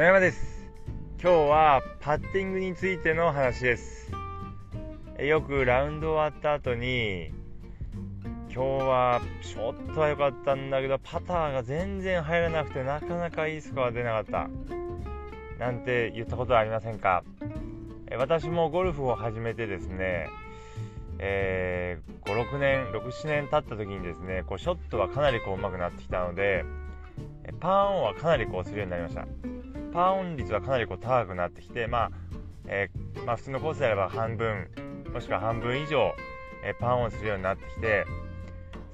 野山です。今日はパッティングについての話です。よくラウンド終わった後に今日はショットは良かったんだけどパターが全然入らなくてなかなかいいスコア出なかった。なんて言ったことはありませんか。私もゴルフを始めてですね、えー、56年67年経った時にですねこうショットはかなりこう上手くなってきたのでパーオンはかなりこうするようになりました。パーオン率はかなりこう高くなってきて、まあえー、まあ、普通のコースであれば半分もしくは半分以上、えー、パーオンするようになってきて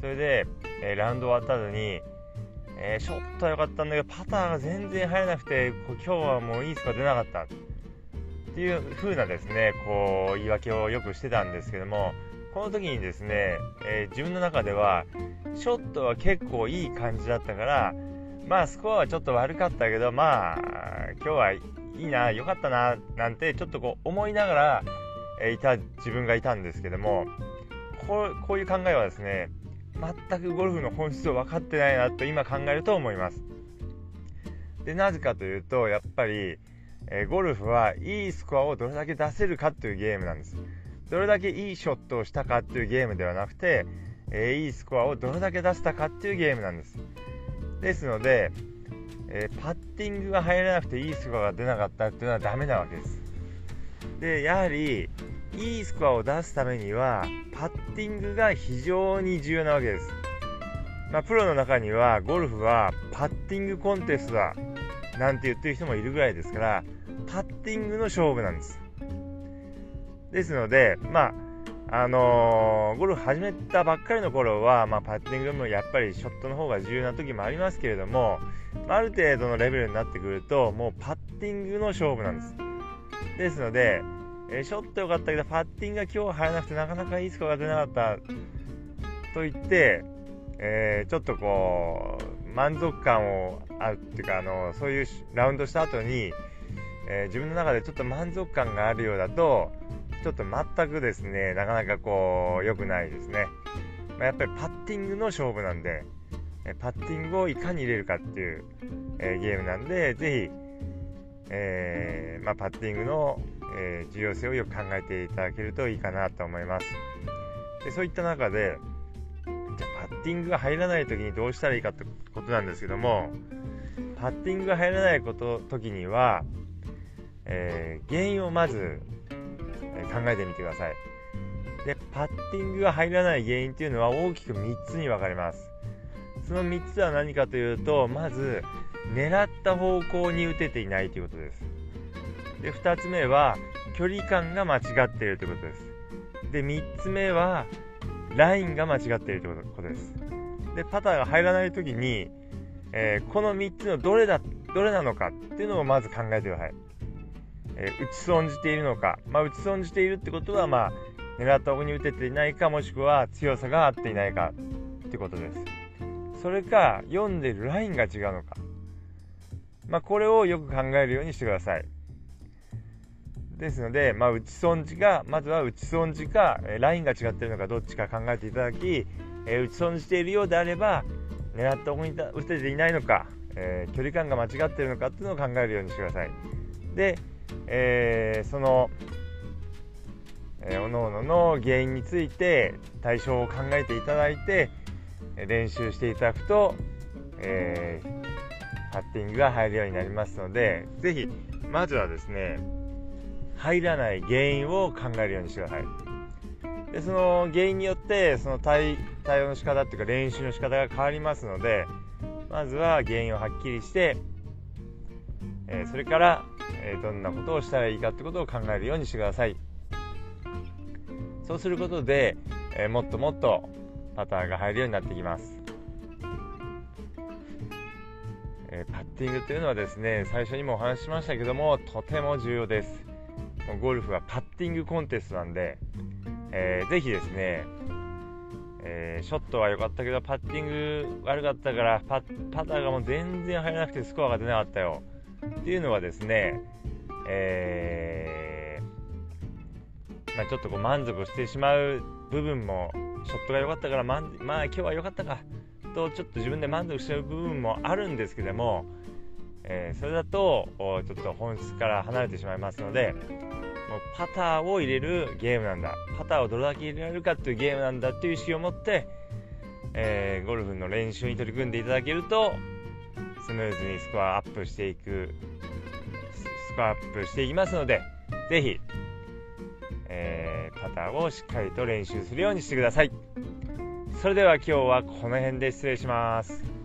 それで、えー、ラウンド終わった後に、えショットは良かったんだけどパターが全然入らなくて今日はもういいスコア出なかった。っていう風なですねこう言い訳をよくしてたんですけどもこの時にですね、え自分の中ではショットは結構いい感じだったからまあスコアはちょっと悪かったけどまあ今日はいいな良かったななんてちょっとこう思いながら、えいた自分がいたんですけどもこうこういう考えはですね全くゴルフの本質を分かってないなと今考えると思います。でなぜかというとやっぱり、えゴルフはいいスコアをどれだけ出せるかというゲームなんです。どれだけいいショットをしたかっていうゲームではなくて、えー、いいスコアをどれだけ出せたかっていうゲームなんです。ですので、えー、パッティングが入らなくていいスコアが出なかったっていうのはダメなわけです。でやはりいいスコアを出すためにはパッティングが非常に重要なわけです、まあ、プロの中にはゴルフはパッティングコンテストだなんて言ってる人もいるぐらいですからパッティングの勝負なんです。ですのでまああのー、ゴルフ始めたばっかりの頃は、まあ、パッティングもやっぱりショットの方が重要な時もありますけれども、ある程度のレベルになってくると、もうパッティングの勝負なんです。ですので、えー、ショット良かったけど、パッティングが今日入らなくてなかなかいいスコアが出なかったと言って、えー、ちょっとこう、満足感をあるっていうか、あのそういうラウンドした後に、え、自分の中でちょっと満足感があるようだと、ちょっと全くですね、なかなかこう、良くないですね。まあ、やっぱりパッティングの勝負なんで、えパッティングをいかに入れるかっていう、えー、ゲームなんで、ぜひ、えー、まあ、パッティングの、えー、重要性をよく考えていただけるといいかなと思います。でそういった中で、じゃパッティングが入らない時にどうしたらいいかってことなんですけども、パッティングが入らないこと時には、え、原因をまず考えてみてください。で、パッティングが入らない原因っていうのは大きく3つに分かれます。その3つは何かというと、まず、狙った方向に打てていないということです。で、2つ目は、距離感が間違っているということです。で、3つ目は、ラインが間違っているということです。で、パターが入らないときに、えー、この3つのどれだ、どれなのかっていうのをまず考えてください。えー、打ち損じているのか、まあ、打ち損じているってことは、まあ、狙った方に打てていないかもしくは強さが合っていないかってことです。それか読んでるラインが違うのか、まあ、これをよく考えるようにしてください。ですので、まあ、打ち損じがまずは打ち損じかラインが違ってるのかどっちか考えていただき、えー、打ち損じているようであれば狙った方に打てていないのか、えー、距離感が間違ってるのかっていうのを考えるようにしてください。でえー、その、えー、おのおのの原因について対象を考えていただいて練習していただくと、えー、パッティングが入るようになりますので是非まずはですね入らない原因を考えるようにしてください。でその原因によってその対対応の仕方っていうか練習の仕方が変わりますのでまずは原因をはっきりして、えー、それからえどんなことをしたらいいかってことを考えるようにしてください。そうすることで、えもっともっとパターが入るようになってきます、えパッティングというのはですね最初にもお話ししましたけどもとても重要です。ゴルフはパッティングコンテストなんで、えー、ぜひですねえー、ショットは良かったけどパッティング悪かったからパパターがもう全然入らなくてスコアが出なかったよ。っていうのはですね、えー、まあ、ちょっとこう満足してしまう部分もショットが良かったからままあ今日は良かったかとちょっと自分で満足してる部分もあるんですけども、えー、それだとちょっと本質から離れてしまいますのでもうパターを入れるゲームなんだ。パターをどれだけ入れられるかっていうゲームなんだっていう意識を持って、えー、ゴルフの練習に取り組んでいただけるとスムーズにスコアアップしていくスコアアップしていきますので是非、えー、パターをしっかりと練習するようにしてください。それでは今日はこの辺で失礼します。